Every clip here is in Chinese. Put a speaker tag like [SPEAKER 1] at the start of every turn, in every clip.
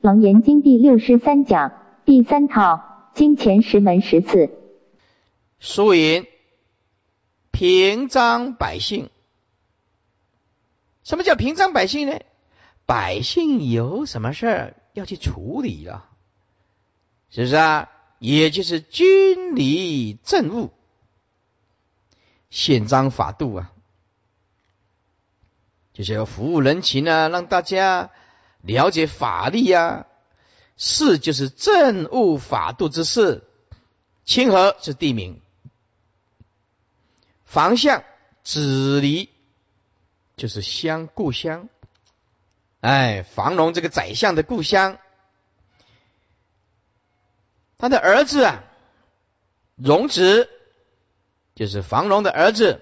[SPEAKER 1] 楞严经第六十三讲第三套经前十门十次。
[SPEAKER 2] 书云：平章百姓。什么叫平章百姓呢？百姓有什么事儿要去处理了，是不是啊？也就是军礼政务、宪章法度啊，就是要服务人情啊，让大家了解法律啊。事就是政务法度之事，清河是地名，房相子离就是乡故乡。哎，房龙这个宰相的故乡，他的儿子啊，荣子就是房龙的儿子，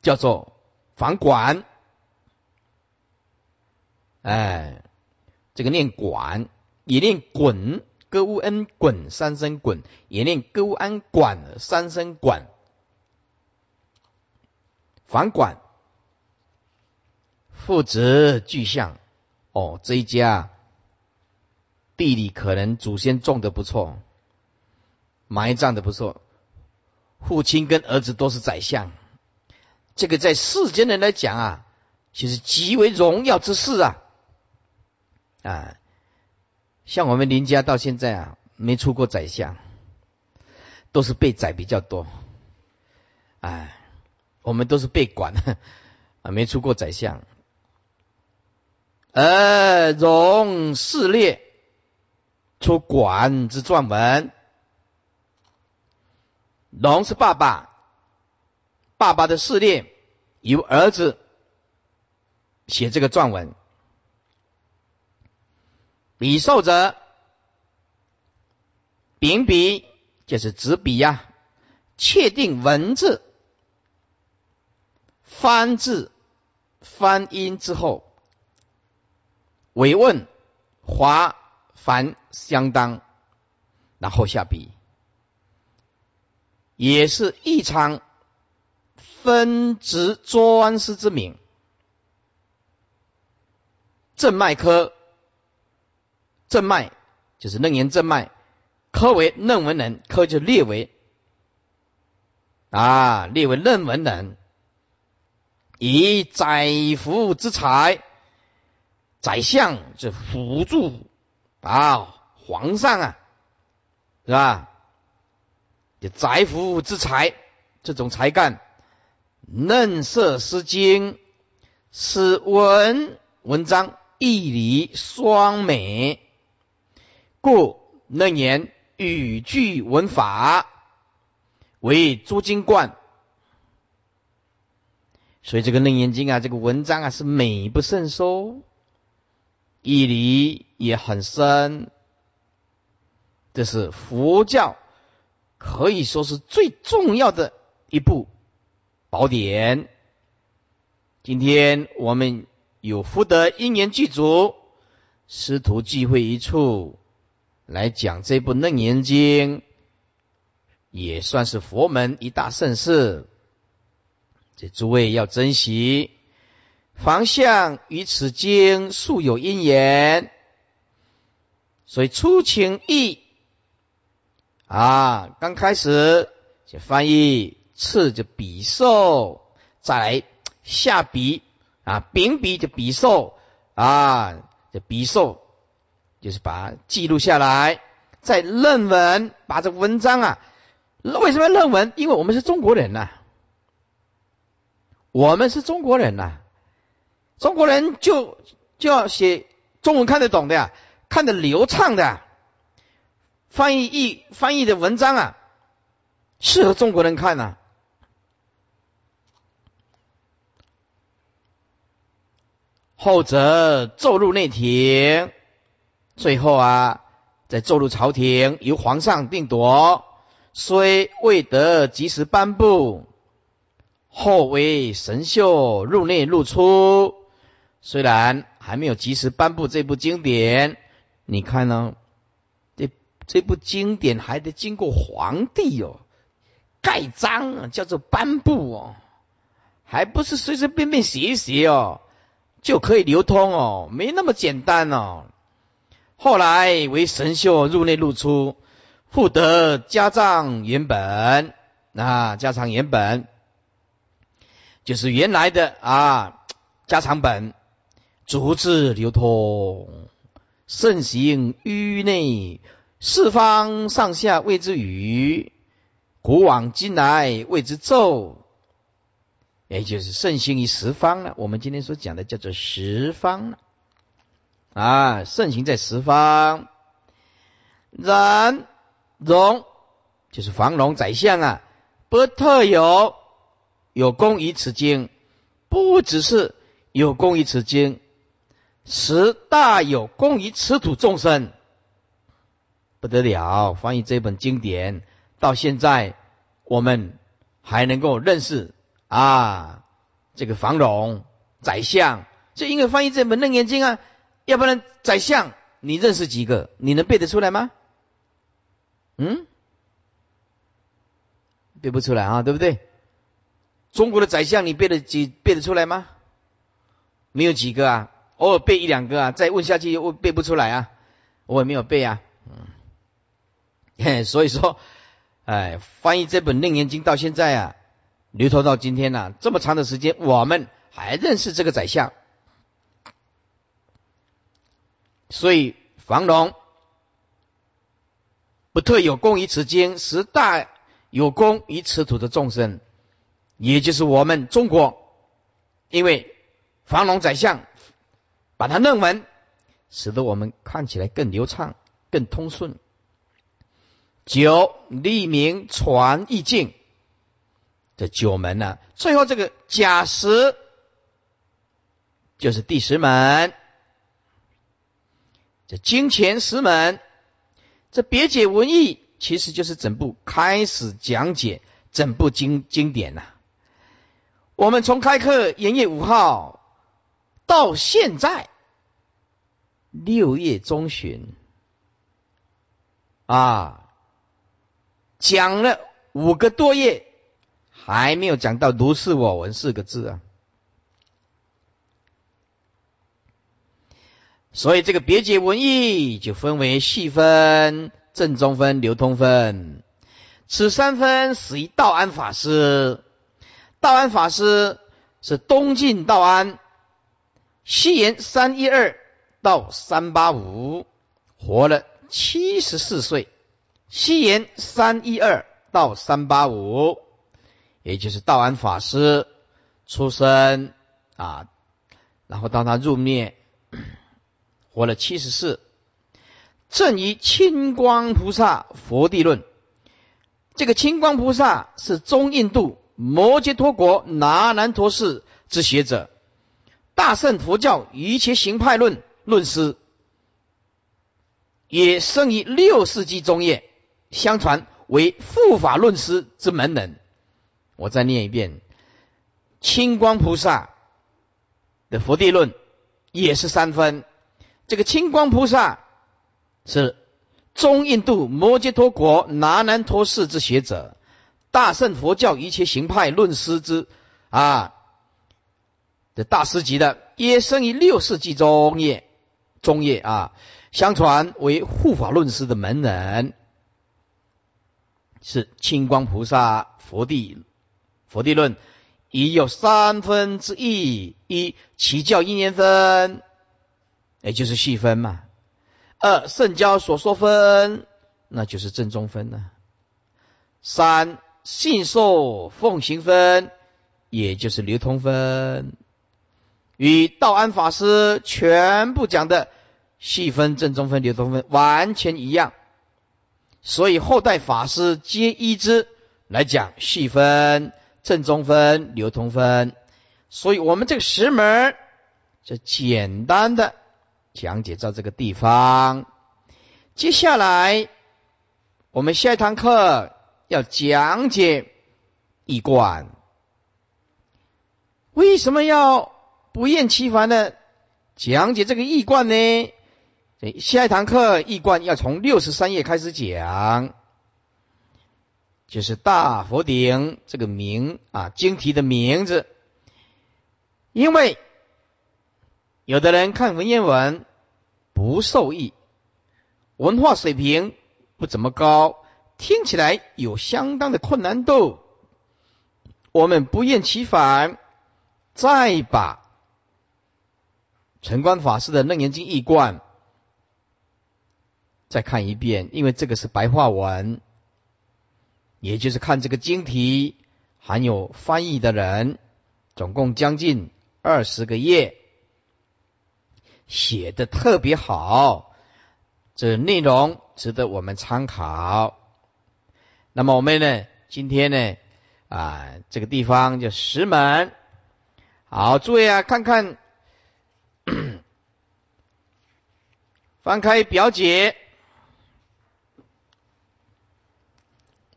[SPEAKER 2] 叫做房管。哎，这个念管，也念滚，歌乌恩滚三声滚，也念歌乌安管三声管，房管。父子俱相，哦，这一家地里可能祖先种的不错，埋葬的不错。父亲跟儿子都是宰相，这个在世间人来讲啊，其实极为荣耀之事啊。啊，像我们林家到现在啊，没出过宰相，都是被宰比较多。哎，我们都是被管啊，没出过宰相。呃，荣四列出管之撰文，龙是爸爸，爸爸的四列由儿子写这个撰文，笔受者秉笔就是执笔呀，确定文字翻字翻音之后。委问华繁相当，然后下笔，也是异常分职专师之名。正脉科，正脉就是楞严正脉，科为楞文人，科就列为啊，列为楞文人，以载福之才。宰相是辅助啊，皇上啊，是吧？这宰辅之才，这种才干，嫩色诗经，此文文章义理双美，故嫩言语句文法为诸经冠。所以这个楞严经啊，这个文章啊是美不胜收。义理也很深，这是佛教可以说是最重要的一部宝典。今天我们有福德因缘具足，师徒聚会一处来讲这部楞严经，也算是佛门一大盛事。这诸位要珍惜。方向与此经素有因缘，所以出情意啊，刚开始就翻译，次就笔受，再来下笔啊，秉笔就笔受啊，就笔受，就是把记录下来，在论文，把这文章啊，为什么论文？因为我们是中国人呐，我们是中国人呐。中国人就就要写中文看得懂的呀，看得流畅的，翻译译翻译的文章啊，适合中国人看呐。后者奏入内廷，最后啊，再奏入朝廷，由皇上定夺，虽未得及时颁布，后为神秀入内入出。虽然还没有及时颁布这部经典，你看呢？这这部经典还得经过皇帝哦盖章，叫做颁布哦，还不是随随便便写一写哦。就可以流通哦，没那么简单哦。后来为神秀入内入出，复得家藏原本啊，家藏原本就是原来的啊家常本，逐字流通，盛行于内，四方上下谓之语，古往今来谓之咒。也就是盛行于十方了。我们今天所讲的叫做十方了啊，盛行在十方。然容就是房荣宰相啊，不特有有功于此经，不只是有功于此经，实大有功于此土众生，不得了。翻译这本经典到现在，我们还能够认识。啊，这个房荣宰相，就因为翻译这本《楞严经》啊，要不然宰相你认识几个？你能背得出来吗？嗯，背不出来啊，对不对？中国的宰相你背得几背得出来吗？没有几个啊，偶尔背一两个啊，再问下去又背不出来啊，我也没有背啊，嗯，所以说，哎，翻译这本《楞严经》到现在啊。流传到今天呢，这么长的时间，我们还认识这个宰相，所以房龙不特有功于此经，实大有功于此土的众生，也就是我们中国，因为房龙宰相把它弄文，使得我们看起来更流畅、更通顺。九立名传意境。这九门呢，最后这个甲十就是第十门，这经前十门，这别解文义其实就是整部开始讲解整部经经典呐。我们从开课元月五号到现在六月中旬啊，讲了五个多月。还没有讲到“如是我闻”四个字啊，所以这个别解文义就分为细分、正中分、流通分。此三分始于道安法师。道安法师是东晋道安，西元三一二到三八五，活了七十四岁。西元三一二到三八五。也就是道安法师出生啊，然后当他入灭，活了七十四，正于清光菩萨佛地论。这个清光菩萨是中印度摩揭陀国拿南陀寺之学者，大圣佛教一切行派论论师，也生于六世纪中叶，相传为护法论师之门人。我再念一遍，清光菩萨的佛地论也是三分。这个清光菩萨是中印度摩揭陀国拿南陀寺之学者，大乘佛教一切行派论师之啊的大师级的，也生于六世纪中叶中叶啊，相传为护法论师的门人，是清光菩萨佛地。佛地论已有三分之一：一其教因缘分，也就是细分嘛；二圣教所说分，那就是正中分呢；三信受奉行分，也就是流通分，与道安法师全部讲的细分、正中分、流通分完全一样，所以后代法师皆依之来讲细分。正中分、流通分，所以我们这个十门就简单的讲解到这个地方。接下来我们下一堂课要讲解一观。为什么要不厌其烦的讲解这个易观呢？下一堂课易观要从六十三页开始讲。就是大佛顶这个名啊，经题的名字，因为有的人看文言文不受益，文化水平不怎么高，听起来有相当的困难度。我们不厌其烦，再把陈观法师的《楞严经》译贯再看一遍，因为这个是白话文，也就是看这个经题，含有翻译的人，总共将近二十个页。写的特别好，这内容值得我们参考。那么我们呢，今天呢，啊，这个地方叫石门。好，诸位啊，看看，翻开表姐，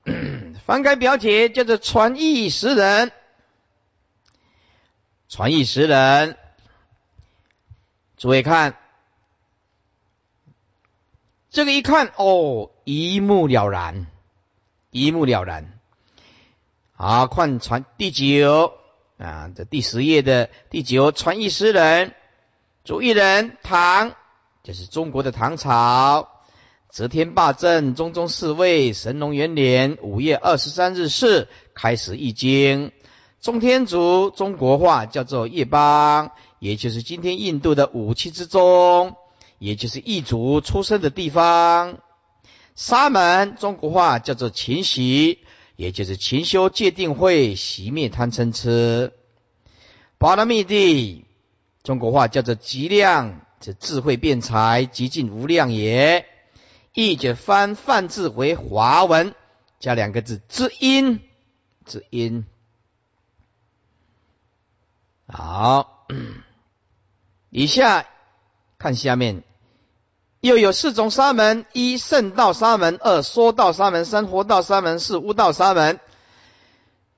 [SPEAKER 2] 翻开表姐叫做传译识人，传译识人。诸位看，这个一看哦，一目了然，一目了然。好，看传第九啊，这第十页的第九传译诗人，主译人唐，就是中国的唐朝，则天霸政，中宗四位，神龙元年五月二十三日是开始译经，中天竺中国话叫做叶邦。也就是今天印度的武器之中，也就是异族出生的地方。沙门中国话叫做勤习，也就是勤修戒定慧，熄灭贪嗔痴。巴拉密地中国话叫做极量，这智慧辩才，极尽无量也。译者翻梵字为华文，加两个字知音，知音。好。以下看下面，又有四种沙门：一圣道沙门，二说道沙门，三活道沙门，四悟道沙门。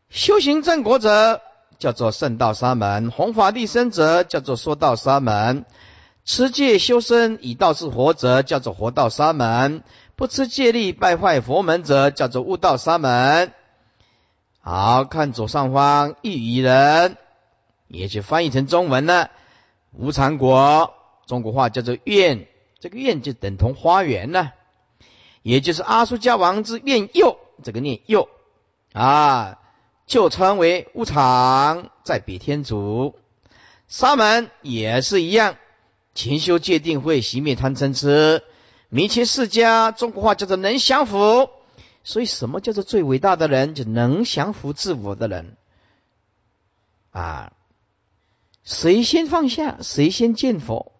[SPEAKER 2] 修行正果者叫做圣道沙门，弘法利生者叫做说道沙门，持戒修身以道是活者叫做活道沙门，不持戒律败坏佛门者叫做悟道沙门。好看左上方一语人，也就翻译成中文了。无常国，中国话叫做愿，这个愿就等同花园呢，也就是阿苏加王之愿右，这个念右啊，就称为无常，在比天竺。沙门也是一样，勤修戒定慧，熄灭贪嗔痴，弥切世家，中国话叫做能降服。所以，什么叫做最伟大的人？就能降服自我的人啊。谁先放下，谁先见佛。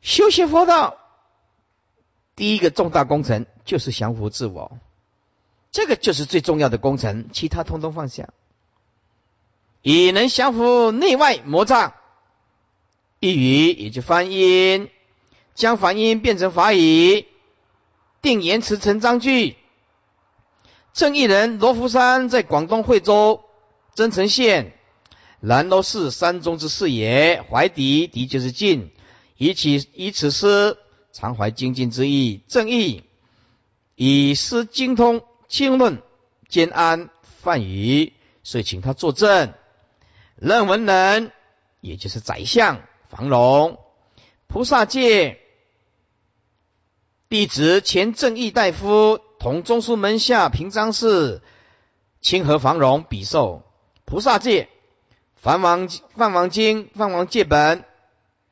[SPEAKER 2] 修习佛道，第一个重大工程就是降服自我，这个就是最重要的工程，其他通通放下。以能降服内外魔障，一语也就翻音，将梵音变成法语，定言辞成章句。正义人罗浮山在广东惠州增城县。南都是山中之事也，怀敌敌就是进，以此以此诗常怀精进之意，正义以诗精通经论兼安梵语，所以请他作证。任文人也就是宰相房龙，菩萨界弟子前正义大夫，同中书门下平章事清河房荣比寿菩萨界。梵王梵王经梵王戒本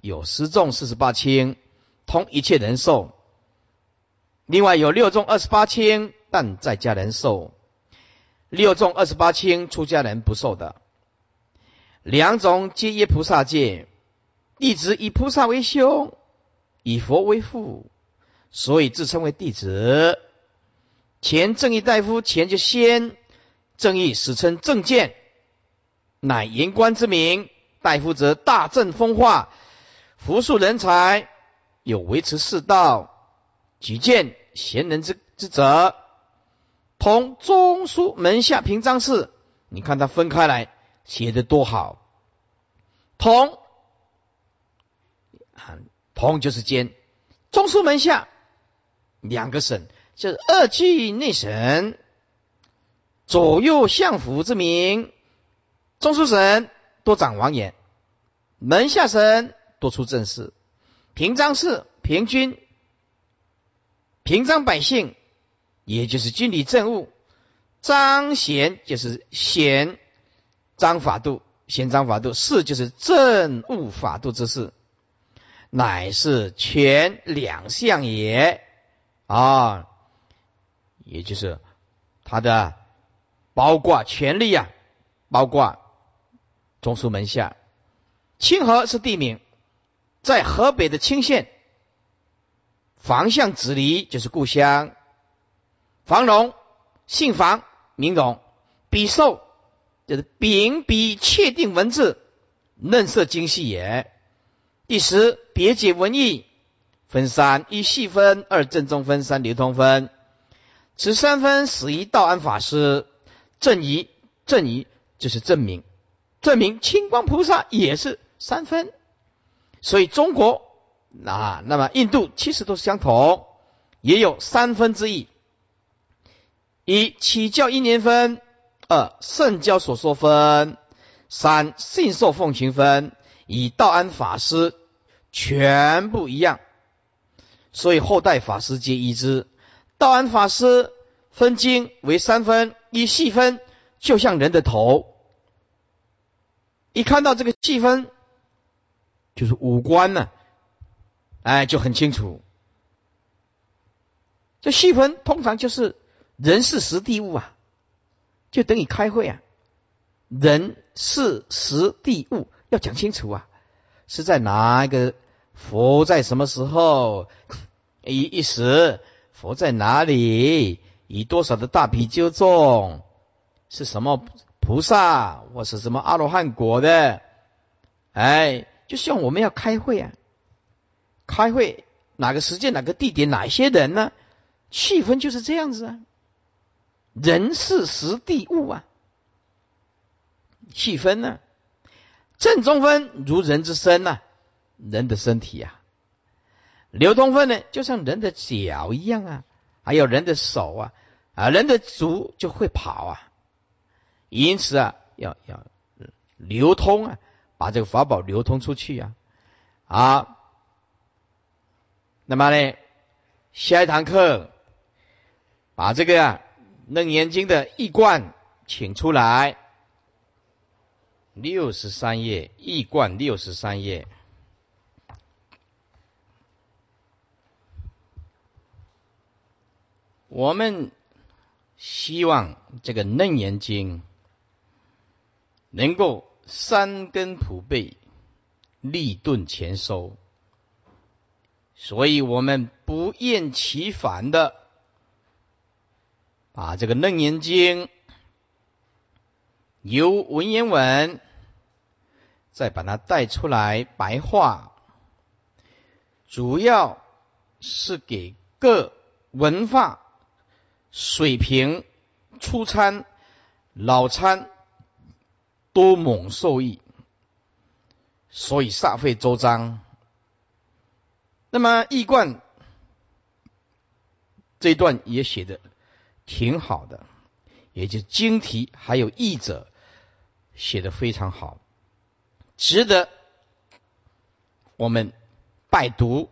[SPEAKER 2] 有十众四十八清，通一切人寿。另外有六众二十八清，但在家人寿。六众二十八清，出家人不受的。两种皆耶菩萨戒，弟子以菩萨为兄，以佛为父，所以自称为弟子。前正义大夫前就先正义，史称正见。乃言官之名，代负责大政风化，扶庶人才，有维持世道，举荐贤人之之责。同中书门下平章事，你看他分开来写的多好。同，同就是兼，中书门下两个省，就是二季内省，左右相府之名。中书省多掌王爷，门下省多出正事，平章事平均，平章百姓，也就是军理政务，彰贤就是贤章法度，贤章法度事就是政务法度之事，乃是权两项也啊，也就是他的包括权力啊，包括中书门下。清河是地名，在河北的清县。房相子离就是故乡。房荣，姓房，名荣。笔寿就是秉笔确定文字，嫩色精细也。第十，别解文意分三：一细分，二正中分，三流通分。此三分始于道安法师。正仪，正仪就是证明，证明清光菩萨也是。三分，所以中国啊，那么印度其实都是相同，也有三分之一。一起教一年分，二圣教所说分，三信受奉行分，以道安法师全部一样，所以后代法师皆一之。道安法师分经为三分，一细分就像人的头，一看到这个细分。就是五官呢，哎，就很清楚。这细分通常就是人事实地物啊，就等于开会啊。人事实地物要讲清楚啊，是在哪一个佛在什么时候？一一时佛在哪里？以多少的大比丘众？是什么菩萨或是什么阿罗汉果的？哎。就像我们要开会啊，开会哪个时间、哪个地点、哪些人呢？气氛就是这样子啊，人事时地物啊，气氛呢，正中分如人之身呐，人的身体啊，流通分呢，就像人的脚一样啊，还有人的手啊，啊，人的足就会跑啊，因此啊，要要流通啊。把这个法宝流通出去呀，啊，那么呢，下一堂课把这个《楞严经》的译冠请出来，六十三页译冠六十三页，我们希望这个《楞严经》能够。三根普被，立顿前收，所以我们不厌其烦的把这个《楞严经》由文言文再把它带出来白话，主要是给各文化水平初参、老参。多蒙受益，所以煞费周章。那么易冠这段也写的挺好的，也就经题还有译者写的非常好，值得我们拜读，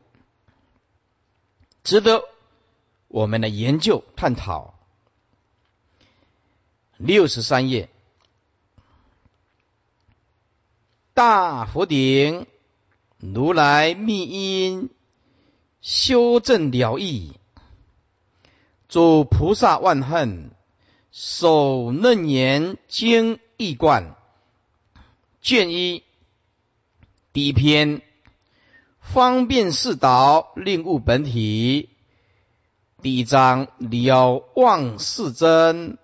[SPEAKER 2] 值得我们的研究探讨。六十三页。大佛顶，如来密因修正了义，诸菩萨万恨，守楞严经义观，卷一第一篇，方便示导，令悟本体。第一章了望世真，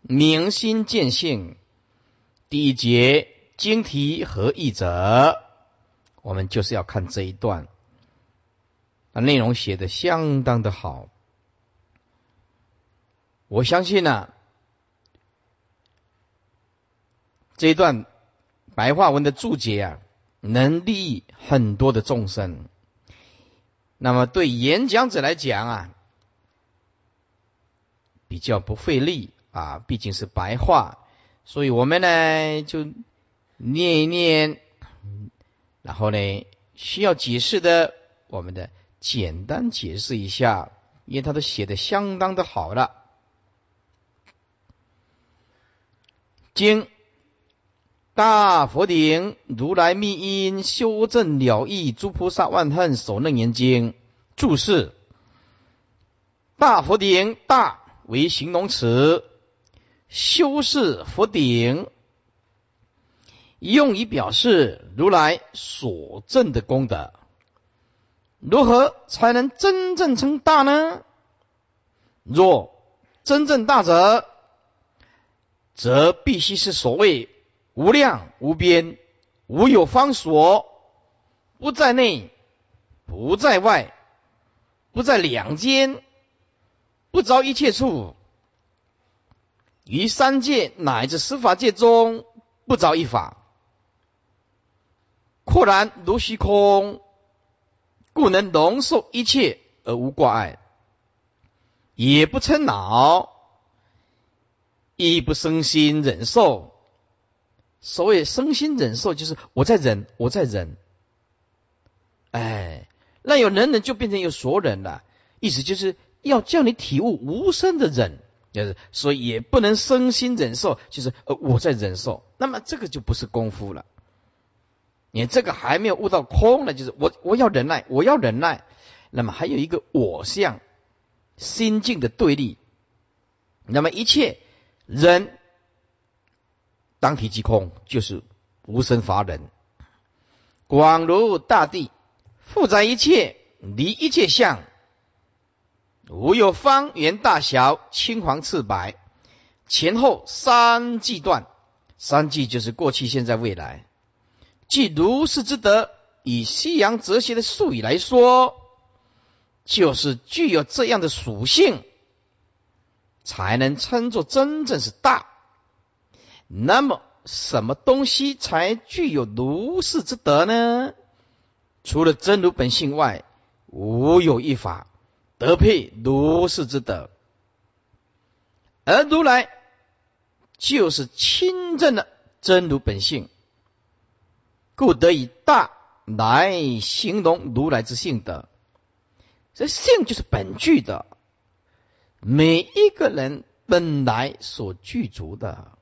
[SPEAKER 2] 明心见性。第一节经题和译者，我们就是要看这一段，那内容写的相当的好。我相信呢，这一段白话文的注解啊，能利益很多的众生。那么对演讲者来讲啊，比较不费力啊，毕竟是白话。所以我们呢，就念一念，然后呢，需要解释的，我们的简单解释一下，因为他都写的相当的好了。经大佛顶如来密因修正了义诸菩萨万恨守楞严经注释。大佛顶大为形容词，修饰佛顶，用以表示如来所证的功德。如何才能真正称大呢？若真正大者，则必须是所谓无量无边、无有方所，不在内，不在外，不在两间。不着一切处，于三界乃至十法界中不着一法，阔然如虚空，故能容受一切而无挂碍，也不嗔恼，亦不生心忍受。所谓生心忍受，就是我在忍，我在忍。哎，那有能忍就变成有所忍了，意思就是。要叫你体悟无声的忍，就是所以也不能身心忍受，就是呃我在忍受，那么这个就不是功夫了。你这个还没有悟到空呢，就是我我要忍耐，我要忍耐，那么还有一个我相心境的对立，那么一切人当体即空，就是无生法忍，广如大地，负载一切，离一切相。无有方圆大小，青黄赤白，前后三季段，三季就是过去、现在、未来。即如是之德，以西洋哲学的术语来说，就是具有这样的属性，才能称作真正是大。那么，什么东西才具有如是之德呢？除了真如本性外，无有一法。得配如是之德，而如来就是亲证的真如本性，故得以大来形容如来之性德。这性就是本具的，每一个人本来所具足的。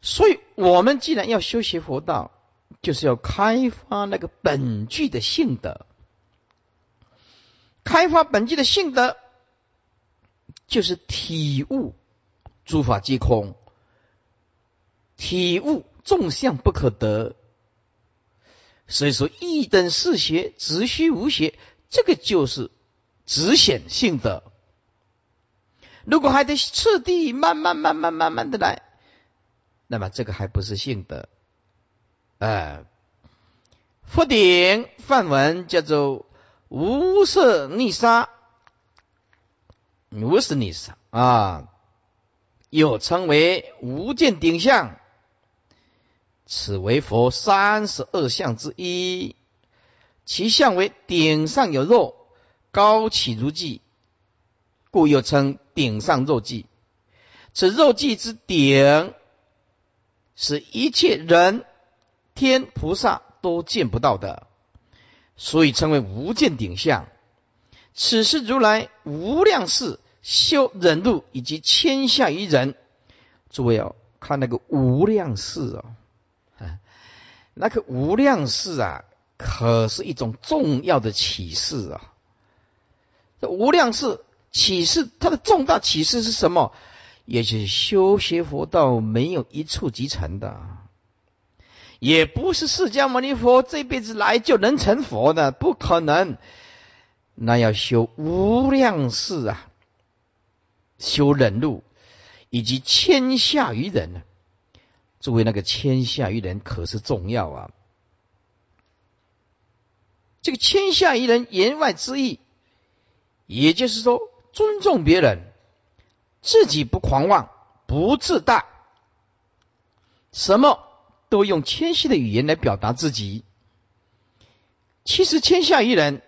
[SPEAKER 2] 所以，我们既然要修习佛道，就是要开发那个本具的性德。开发本具的性德，就是体悟诸法皆空，体悟众相不可得。所以说，一等是邪，只虚无邪，这个就是直显性德。如果还得次第慢慢、慢慢、慢慢的来，那么这个还不是性德。哎，佛顶梵文叫做。无色逆沙，无色逆沙啊，又称为无见顶相，此为佛三十二相之一。其相为顶上有肉，高起如髻，故又称顶上肉髻。此肉髻之顶，是一切人天菩萨都见不到的。所以称为无见顶相。此是如来无量世修忍辱以及千下于人。诸位哦，看那个无量世哦，那个无量世啊，可是一种重要的启示啊。这无量世启示，它的重大启示是什么？也就是修学佛道没有一触即成的。也不是释迦牟尼佛这辈子来就能成佛的，不可能。那要修无量世啊，修忍辱，以及谦下于人呢。作为那个谦下于人，可是重要啊。这个谦下于人言外之意，也就是说尊重别人，自己不狂妄，不自大，什么？都用谦虚的语言来表达自己。其实，谦下于人，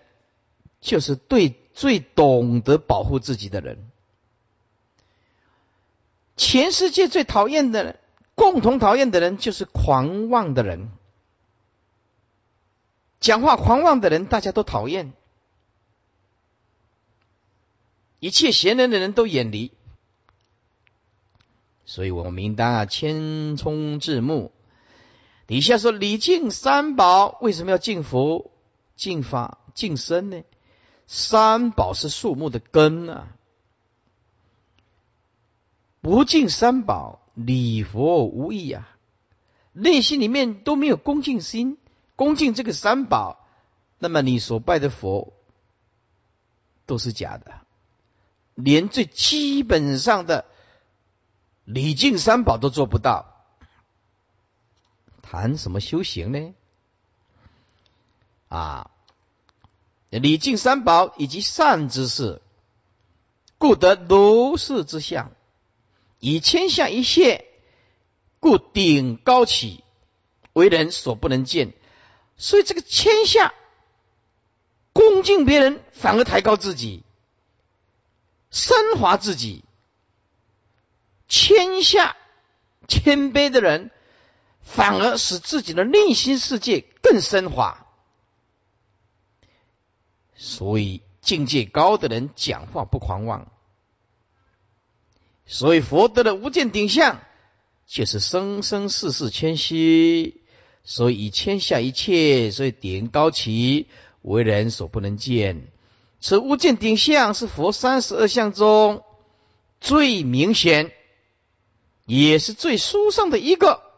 [SPEAKER 2] 就是对最懂得保护自己的人。全世界最讨厌的人共同讨厌的人就是狂妄的人，讲话狂妄的人大家都讨厌，一切贤人的人都远离。所以我们应当啊，千冲至目。底下说礼敬三宝，为什么要敬佛、敬法、敬身呢？三宝是树木的根啊，不敬三宝，礼佛无益啊。内心里面都没有恭敬心，恭敬这个三宝，那么你所拜的佛都是假的，连最基本上的礼敬三宝都做不到，谈什么修行呢？啊！礼敬三宝以及善之事，故得如是之相。以天下一切，故顶高起，为人所不能见。所以这个天下恭敬别人，反而抬高自己，升华自己。天下谦卑的人，反而使自己的内心世界更升华。所以境界高的人讲话不狂妄，所以佛得的无见顶相，就是生生世世谦虚，所以以天下一切，所以顶高起，为人所不能见。此无见顶相是佛三十二相中最明显，也是最殊胜的一个，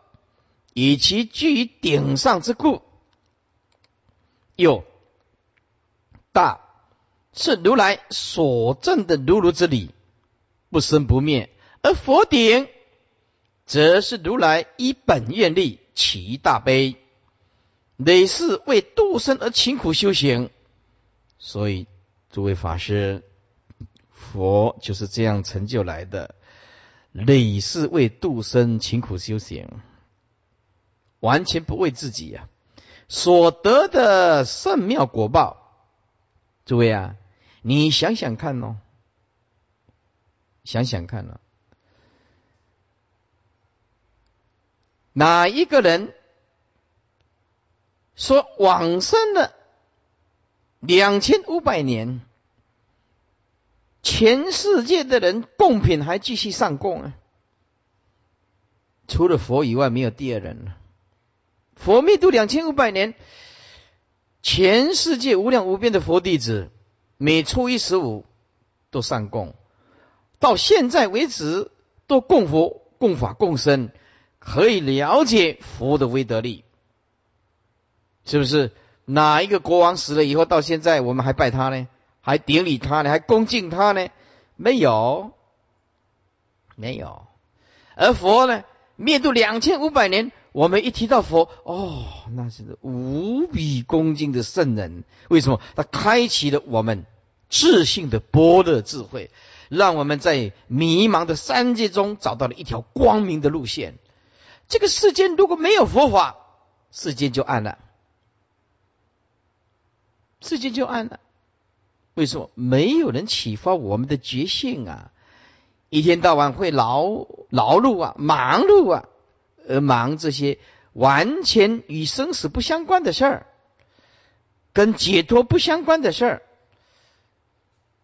[SPEAKER 2] 以其居于顶上之故，有。大是如来所证的如如之理，不生不灭；而佛顶，则是如来依本愿力起大悲，累世为度生而勤苦修行。所以，诸位法师，佛就是这样成就来的，累世为度生勤苦修行，完全不为自己呀，所得的圣妙果报。诸位啊，你想想看哦，想想看哦，哪一个人说往生了两千五百年，全世界的人贡品还继续上供啊？除了佛以外，没有第二人了。佛灭度两千五百年。全世界无量无边的佛弟子，每初一十五都上供，到现在为止都供佛、供法、供身，可以了解佛的威德力，是不是？哪一个国王死了以后，到现在我们还拜他呢？还顶礼他呢？还恭敬他呢？没有，没有。而佛呢，灭度两千五百年。我们一提到佛，哦，那是无比恭敬的圣人。为什么？他开启了我们自信的般若智慧，让我们在迷茫的三界中找到了一条光明的路线。这个世间如果没有佛法，世间就暗了，世间就暗了。为什么？没有人启发我们的觉性啊！一天到晚会劳劳碌啊，忙碌啊。而忙这些完全与生死不相关的事儿，跟解脱不相关的事儿，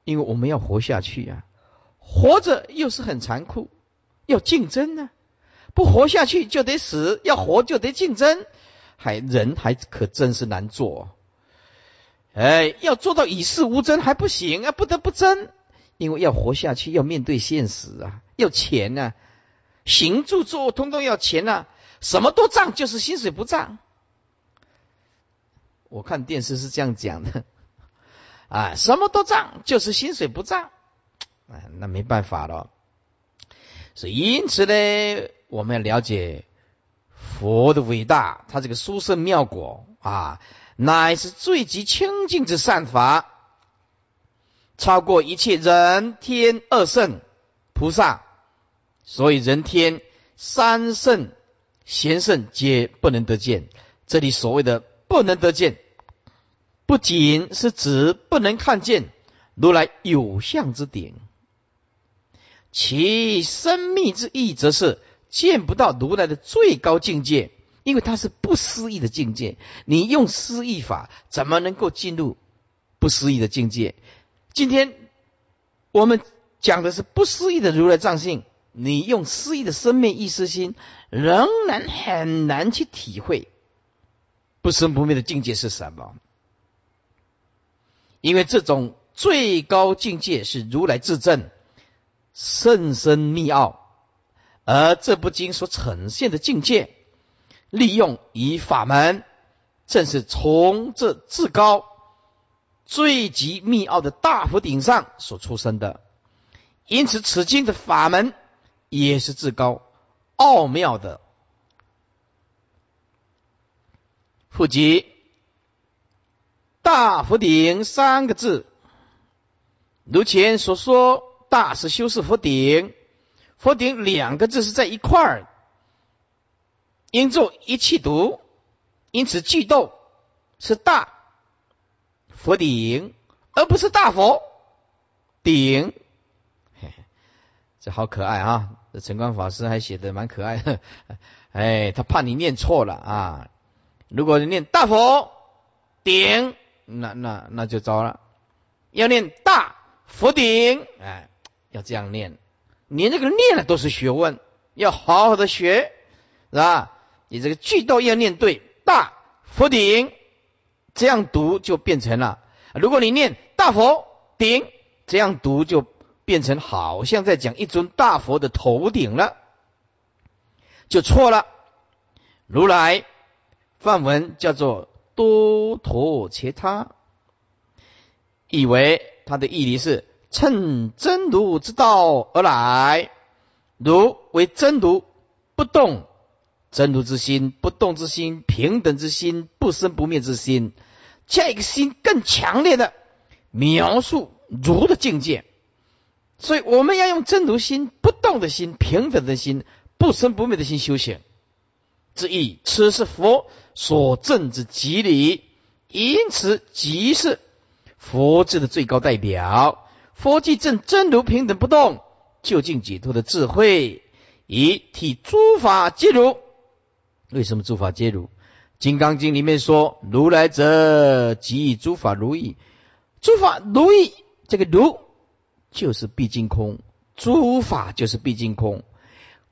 [SPEAKER 2] 因为我们要活下去呀，活着又是很残酷，要竞争呢，不活下去就得死，要活就得竞争，还人还可真是难做，哎，要做到与世无争还不行啊，不得不争，因为要活下去要面对现实啊，要钱呢。行住坐通通要钱呐，什么都涨，就是薪水不涨。我看电视是这样讲的，啊，什么都涨，就是薪水不涨，啊，那没办法了。所以因此呢，我们要了解佛的伟大，他这个殊胜妙果啊，乃是最极清净之善法，超过一切人天二圣菩萨。所以人天三圣贤圣皆不能得见。这里所谓的不能得见，不仅是指不能看见如来有相之顶，其生命之意，则是见不到如来的最高境界，因为它是不思议的境界。你用思议法，怎么能够进入不思议的境界？今天我们讲的是不思议的如来藏性，你用思议的生命意识心，仍然很难去体会不生不灭的境界是什么。因为这种最高境界是如来自证，甚深密奥。而这部经所呈现的境界，利用以法门，正是从这至高、最极密奥的大佛顶上所出生的。因此，此经的法门也是至高奥妙的。复及大佛顶三个字，如前所说，大是修饰佛顶。佛顶两个字是在一块儿，应作一气读，因此句斗是大佛顶，而不是大佛顶。好可爱啊！这陈光法师还写的蛮可爱的。哎，他怕你念错了啊！如果你念大佛顶，那那那就糟了。要念大佛顶，哎，要这样念。你这个念了都是学问，要好好的学，是吧？你这个句都要念对，大佛顶这样读就变成了。如果你念大佛顶这样读，就变成好像在讲一尊大佛的头顶了，就错了。如来梵文叫做多陀切他，以为他的意义是。趁真如之道而来，如为真如不动，真如之心不动之心，平等之心，不生不灭之心，加一个心更强烈的描述如的境界。所以我们要用真如心、不动的心、平等的心、不生不灭的心修行之意。此是佛所证之极理，因此即是佛智的最高代表。佛即正真如平等不动，究竟解脱的智慧，以替诸法皆如。为什么诸法皆如？《金刚经》里面说：“如来者，即诸法如意。诸法如意，这个如就是毕竟空，诸法就是毕竟空。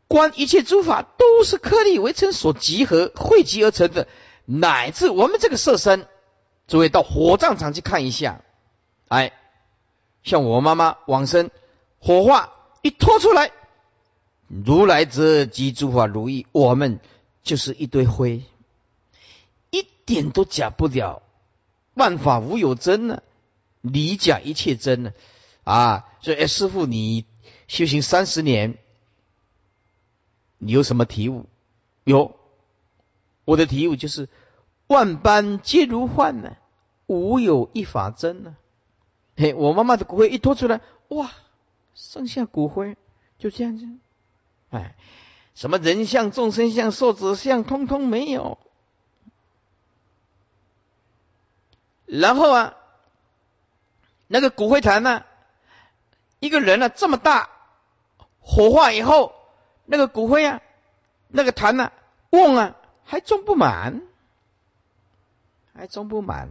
[SPEAKER 2] 观一切诸法都是颗粒为尘所集合汇集而成的，乃至我们这个色身。诸位到火葬场去看一下，哎。”像我妈妈往生，火化一拖出来，如来者即诸法如意，我们就是一堆灰，一点都假不了。万法无有真呢，离假一切真呢，所以，哎，师傅，你修行三十年，你有什么体悟？有，我的体悟就是万般皆如幻呢，无有一法真呢。嘿，我妈妈的骨灰一拖出来，哇，剩下骨灰，就这样子，哎，什么人像、众生像、寿者像，通通没有。然后啊，那个骨灰坛呢，一个人呢这么大，火化以后，那个骨灰啊，那个坛呢，瓮啊还装不满，还装不满，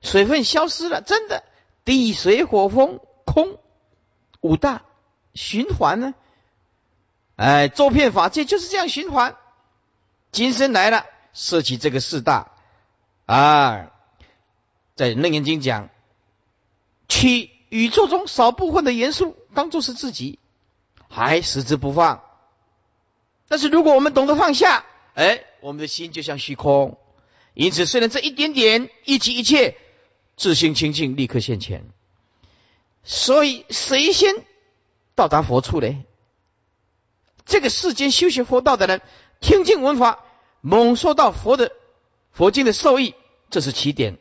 [SPEAKER 2] 水分消失了，真的。地水火风空五大循环呢？哎，周遍法界就是这样循环。今生来了，摄起这个四大啊，在楞严经讲，七宇宙中少部分的元素当做是自己，还矢志不放。但是如果我们懂得放下，哎，我们的心就像虚空。因此，虽然这一点点一即一切。自心清净，立刻现前。所以，谁先到达佛处呢？这个世间修学佛道的人，听经闻法，猛受到佛的佛经的受益，这是起点。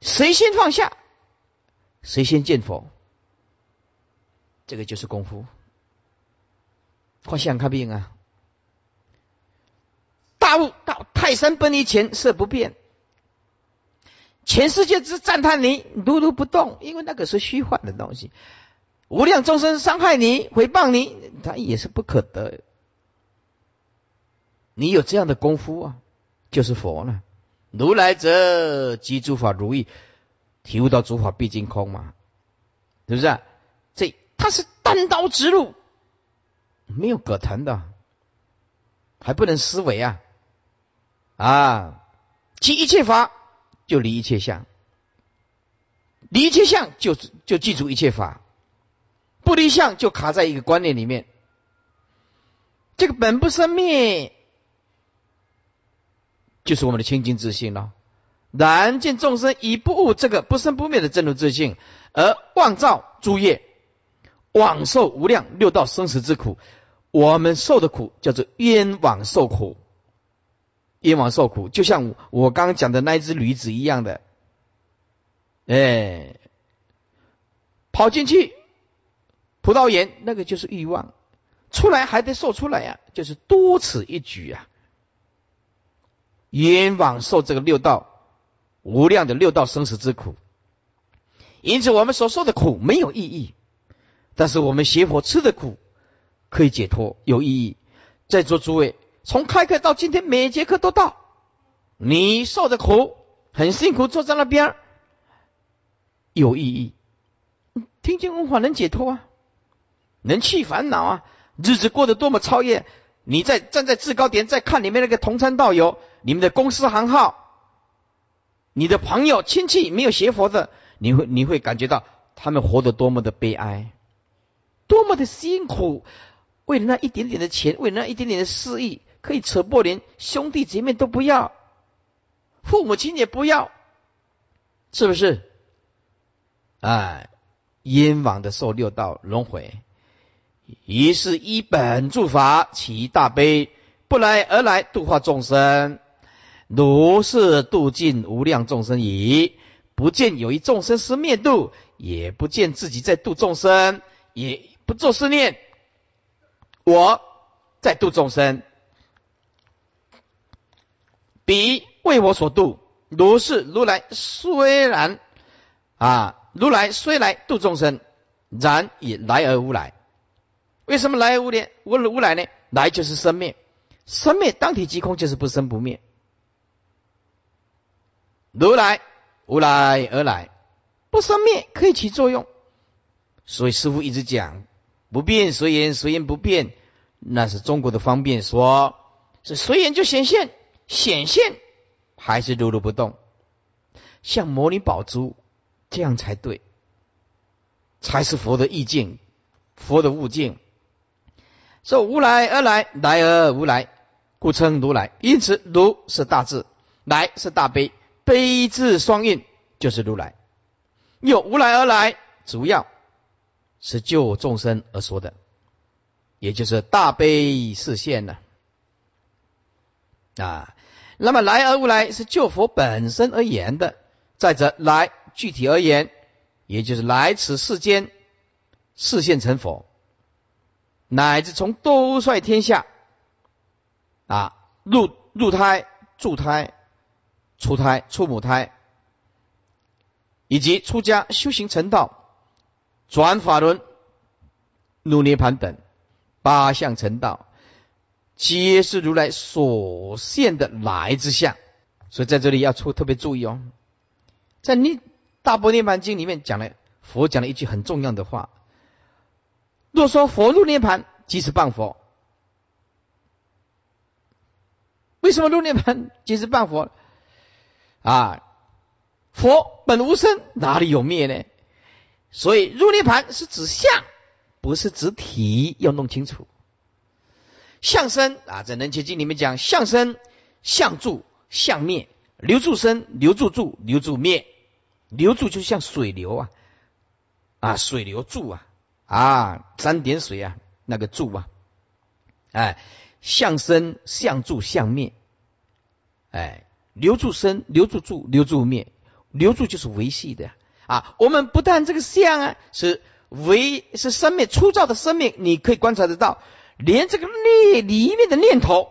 [SPEAKER 2] 谁先放下，谁先见佛，这个就是功夫。快想看病啊！大悟到泰山崩于前，色不变。全世界只赞叹你如如不动，因为那个是虚幻的东西。无量众生伤害你、诽谤你，他也是不可得。你有这样的功夫啊，就是佛了。如来者，即诸法如意，体悟到诸法毕竟空嘛，是不是？这他是单刀直入，没有可谈的，还不能思维啊！啊，即一切法就离一切相，离一切相就就记住一切法，不离相就卡在一个观念里面。这个本不生灭。就是我们的清净自信了。然见众生以不悟这个不生不灭的真如自信，而妄造诸业，枉受无量六道生死之苦。我们受的苦叫做冤枉受苦，冤枉受苦，就像我刚刚讲的那一只驴子一样的，哎，跑进去葡萄园，那个就是欲望，出来还得受出来呀，就是多此一举啊。冤枉受这个六道无量的六道生死之苦，因此我们所受的苦没有意义，但是我们学佛吃的苦可以解脱，有意义。在座诸位，从开课到今天，每节课都到，你受的苦很辛苦，坐在那边有意义。听经闻法能解脱啊，能去烦恼啊，日子过得多么超越。你在站在制高点，在看里面那个同参道友，你们的公司行号，你的朋友亲戚没有学佛的，你会你会感觉到他们活得多么的悲哀，多么的辛苦，为了那一点点的钱，为了那一点点的私意，可以扯破连，兄弟姐妹都不要，父母亲也不要，是不是？哎，冤枉的受六道轮回。于是一本诸法起大悲，不来而来度化众生，如是度尽无量众生矣。不见有一众生是灭度，也不见自己在度众生，也不做思念，我在度众生，彼为我所度。如是如来虽然啊，如来虽来度众生，然也来而无来。为什么来而无来？无无来呢？来就是生灭，生灭当体即空，就是不生不灭。如来无来而来，不生灭可以起作用。所以师父一直讲不变随缘，随缘不变，那是中国的方便说，是随缘就显现，显现还是如如不动，像摩尼宝珠这样才对，才是佛的意境，佛的悟境。说无来而来，来而无来，故称如来。因此，如是大智，来是大悲，悲智双运就是如来。又无来而来，主要是救众生而说的，也就是大悲示现呢啊。那么来而无来是救佛本身而言的。再者，来具体而言，也就是来此世间示现成佛。乃至从兜率天下啊，入入胎、助胎、出胎、出母胎，以及出家修行成道、转法轮、入涅盘等八相成道，皆是如来所现的来之相。所以在这里要出特别注意哦，在《涅大波涅盘经》里面讲了，佛讲了一句很重要的话。若说佛入涅盘即是谤佛，为什么入涅盘即是谤佛？啊，佛本无生，哪里有灭呢？所以入涅盘是指相，不是指体，要弄清楚。相生啊，在《能切经》里面讲，相生、相住、相灭，留住生，留住住，留住灭，留住就像水流啊，啊，水流住啊。啊，三点水啊，那个住啊，哎，相生、相住、相灭，哎，留住生，留住住，留住灭，留住就是维系的啊。我们不但这个相啊是维是生命粗糙的生命，你可以观察得到，连这个念里面的念头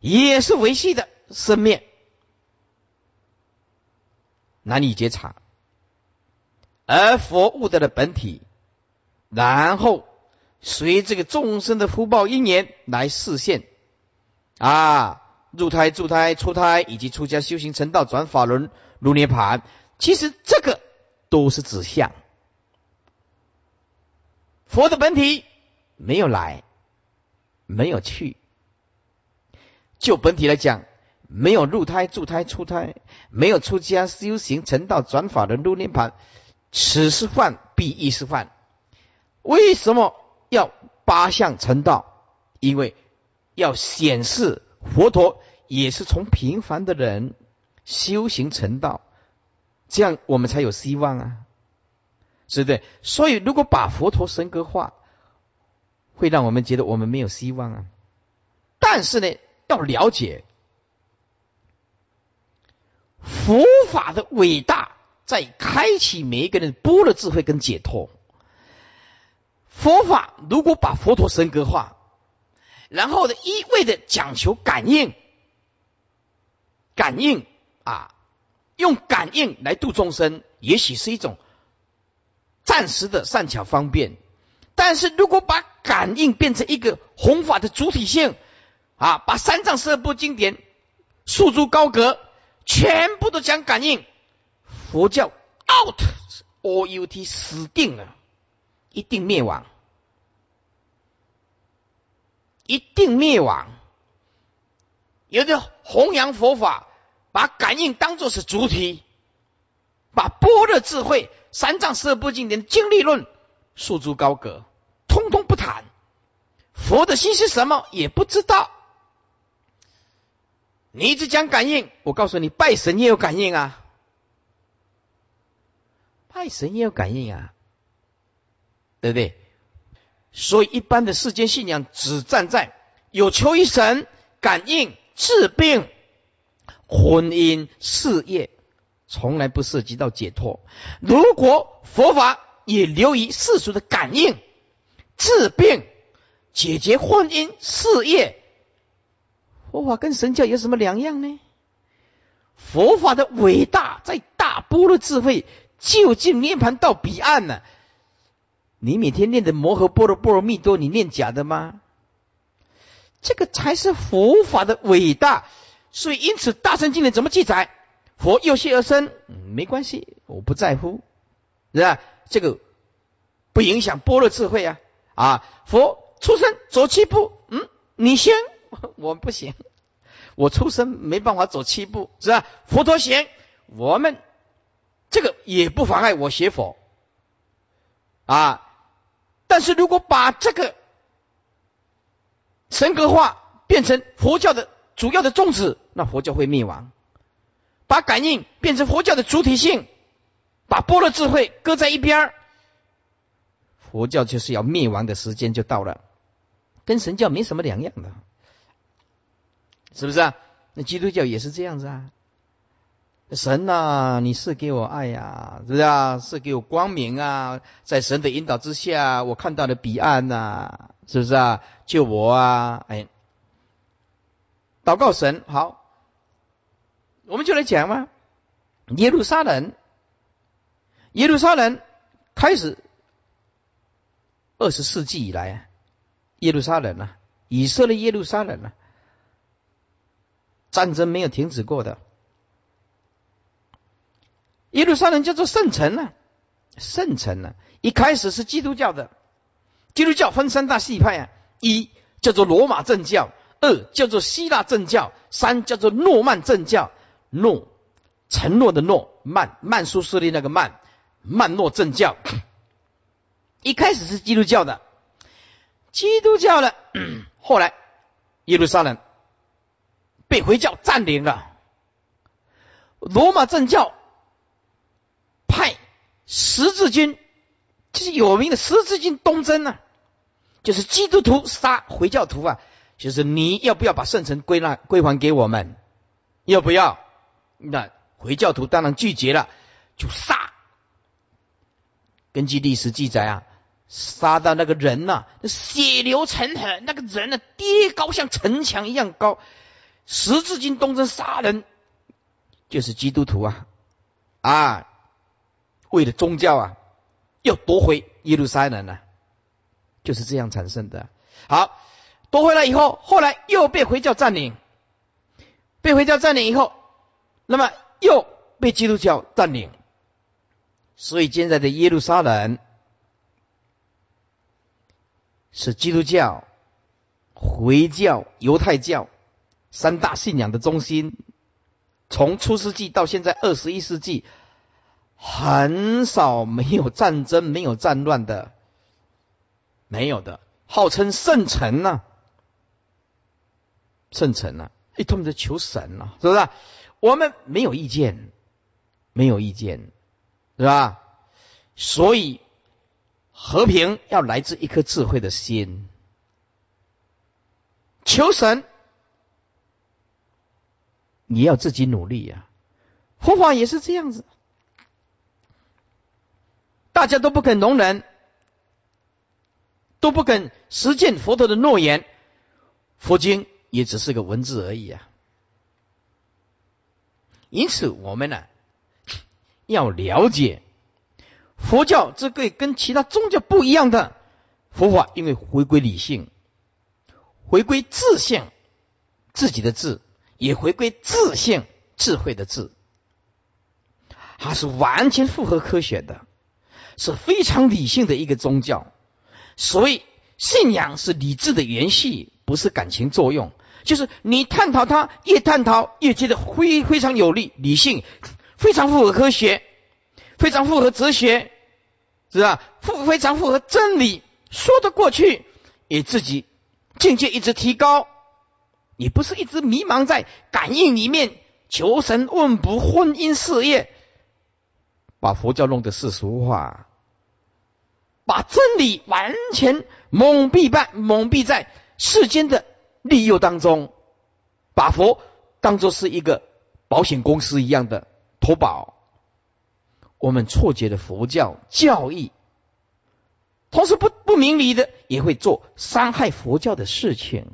[SPEAKER 2] 也是维系的生命，难以觉察，而佛悟得了本体。然后随这个众生的福报因缘来示现，啊，入胎、助胎、出胎，以及出家修行成道、转法轮、入涅盘，其实这个都是指向佛的本体没有来，没有去。就本体来讲，没有入胎、助胎、出胎，没有出家修行成道、转法轮、入涅盘，此是犯，必亦是犯。为什么要八相成道？因为要显示佛陀也是从平凡的人修行成道，这样我们才有希望啊，是不对？所以如果把佛陀神格化，会让我们觉得我们没有希望啊。但是呢，要了解佛法的伟大，在开启每一个人般若智慧跟解脱。佛法如果把佛陀神格化，然后呢，一味的讲求感应，感应啊，用感应来度众生，也许是一种暂时的善巧方便。但是如果把感应变成一个弘法的主体性啊，把三藏十二部经典束诸高阁，全部都讲感应，佛教 out，O U T 死定了。一定灭亡，一定灭亡。有的弘扬佛法，把感应当作是主体，把般若智慧、三藏十二部经典经历论束诸高阁，通通不谈。佛的心是什么也不知道。你一直讲感应，我告诉你，拜神也有感应啊，拜神也有感应啊。对不对？所以一般的世间信仰只站在有求于神、感应、治病、婚姻、事业，从来不涉及到解脱。如果佛法也流于世俗的感应、治病、解决婚姻、事业，佛法跟神教有什么两样呢？佛法的伟大在大般若智慧，就近涅盘到彼岸呢？你每天念的摩诃般若波罗蜜多，你念假的吗？这个才是佛法的伟大。所以，因此大乘经典怎么记载？佛有谢而生，没关系，我不在乎，是吧？这个不影响般若智慧啊！啊，佛出生走七步，嗯，你先，我不行，我出生没办法走七步，是吧？佛陀行，我们这个也不妨碍我学佛啊。但是如果把这个神格化变成佛教的主要的宗旨，那佛教会灭亡；把感应变成佛教的主体性，把般若智慧搁在一边佛教就是要灭亡的时间就到了，跟神教没什么两样的，是不是啊？那基督教也是这样子啊。神呐，你是给我爱呀，是不是啊？是给我光明啊！在神的引导之下，我看到了彼岸呐，是不是啊？救我啊！哎，祷告神好，我们就来讲嘛。耶路撒冷，耶路撒冷开始二十世纪以来，耶路撒冷啊，以色列耶路撒冷啊，战争没有停止过的。耶路撒冷叫做圣城呢，圣城呢，一开始是基督教的，基督教分三大系派啊，一叫做罗马正教，二叫做希腊正教，三叫做诺曼正教。诺，承诺的诺，曼曼殊势力那个曼，曼诺正教。一开始是基督教的，基督教的，后来耶路撒冷被回教占领了，罗马正教。十字军，就是有名的十字军东征啊，就是基督徒杀回教徒啊，就是你要不要把圣城归纳归还给我们？要不要？那回教徒当然拒绝了，就杀。根据历史记载啊，杀到那个人呐，血流成河，那个人呢，跌高像城墙一样高。十字军东征杀人，就是基督徒啊，啊。为了宗教啊，要夺回耶路撒冷呢，就是这样产生的。好，夺回来以后，后来又被回教占领，被回教占领以后，那么又被基督教占领，所以现在的耶路撒冷是基督教、回教、犹太教三大信仰的中心。从初世纪到现在二十一世纪，很少没有战争、没有战乱的，没有的，号称圣城呢，圣城呢，哎，他们在求神呢，是不是？我们没有意见，没有意见，是吧？所以和平要来自一颗智慧的心，求神。你要自己努力呀，佛法也是这样子，大家都不肯容忍，都不肯实践佛陀的诺言，佛经也只是个文字而已啊。因此，我们呢要了解佛教这个跟其他宗教不一样的佛法，因为回归理性，回归自性，自己的自。也回归自性智慧的智，它是完全符合科学的，是非常理性的一个宗教。所以信仰是理智的延续，不是感情作用。就是你探讨它，越探讨越觉得非非常有利，理性非常符合科学，非常符合哲学，是吧？符非常符合真理，说得过去，也自己境界一直提高。你不是一直迷茫在感应里面求神问卜婚姻事业，把佛教弄得世俗化，把真理完全蒙蔽在蒙蔽在世间的利诱当中，把佛当作是一个保险公司一样的投保，我们错觉的佛教教义，同时不不明理的也会做伤害佛教的事情。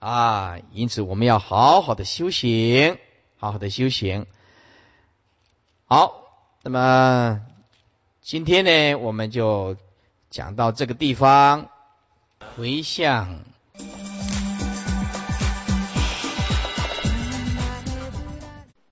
[SPEAKER 2] 啊，因此我们要好好的修行，好好的修行。好，那么今天呢，我们就讲到这个地方，回向。